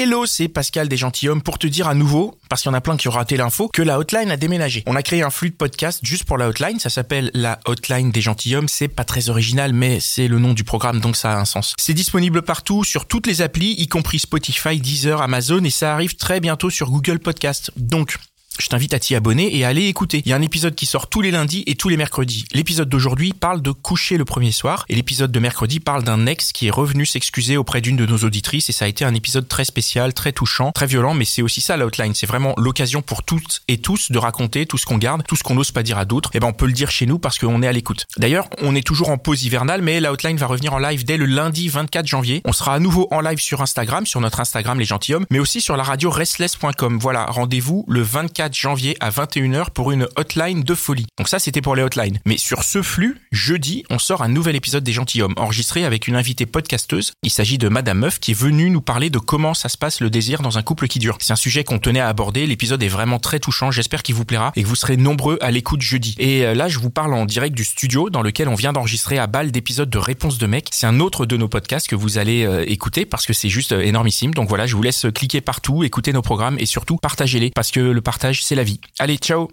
Hello, c'est Pascal des Gentilhommes pour te dire à nouveau, parce qu'il y en a plein qui ont raté l'info, que la hotline a déménagé. On a créé un flux de podcast juste pour la hotline, ça s'appelle la hotline des Gentilhommes, c'est pas très original, mais c'est le nom du programme, donc ça a un sens. C'est disponible partout, sur toutes les applis, y compris Spotify, Deezer, Amazon, et ça arrive très bientôt sur Google Podcast. Donc, je t'invite à t'y abonner et à aller écouter. Il y a un épisode qui sort tous les lundis et tous les mercredis. L'épisode d'aujourd'hui parle de coucher le premier soir et l'épisode de mercredi parle d'un ex qui est revenu s'excuser auprès d'une de nos auditrices et ça a été un épisode très spécial, très touchant, très violent, mais c'est aussi ça l'outline. C'est vraiment l'occasion pour toutes et tous de raconter tout ce qu'on garde, tout ce qu'on n'ose pas dire à d'autres. Et ben on peut le dire chez nous parce qu'on est à l'écoute. D'ailleurs, on est toujours en pause hivernale, mais l'outline va revenir en live dès le lundi 24 janvier. On sera à nouveau en live sur Instagram, sur notre Instagram les gentilshommes, mais aussi sur la radio restless.com. Voilà, rendez-vous le 24 janvier à 21h pour une hotline de folie. Donc ça, c'était pour les hotlines. Mais sur ce flux, jeudi, on sort un nouvel épisode des gentilshommes, enregistré avec une invitée podcasteuse. Il s'agit de Madame Meuf qui est venue nous parler de comment ça se passe le désir dans un couple qui dure. C'est un sujet qu'on tenait à aborder. L'épisode est vraiment très touchant. J'espère qu'il vous plaira et que vous serez nombreux à l'écoute jeudi. Et euh, là, je vous parle en direct du studio dans lequel on vient d'enregistrer à balle d'épisodes de Réponse de mec. C'est un autre de nos podcasts que vous allez euh, écouter parce que c'est juste euh, énormissime. Donc voilà, je vous laisse cliquer partout, écouter nos programmes et surtout partagez-les parce que le c'est la vie. Allez, ciao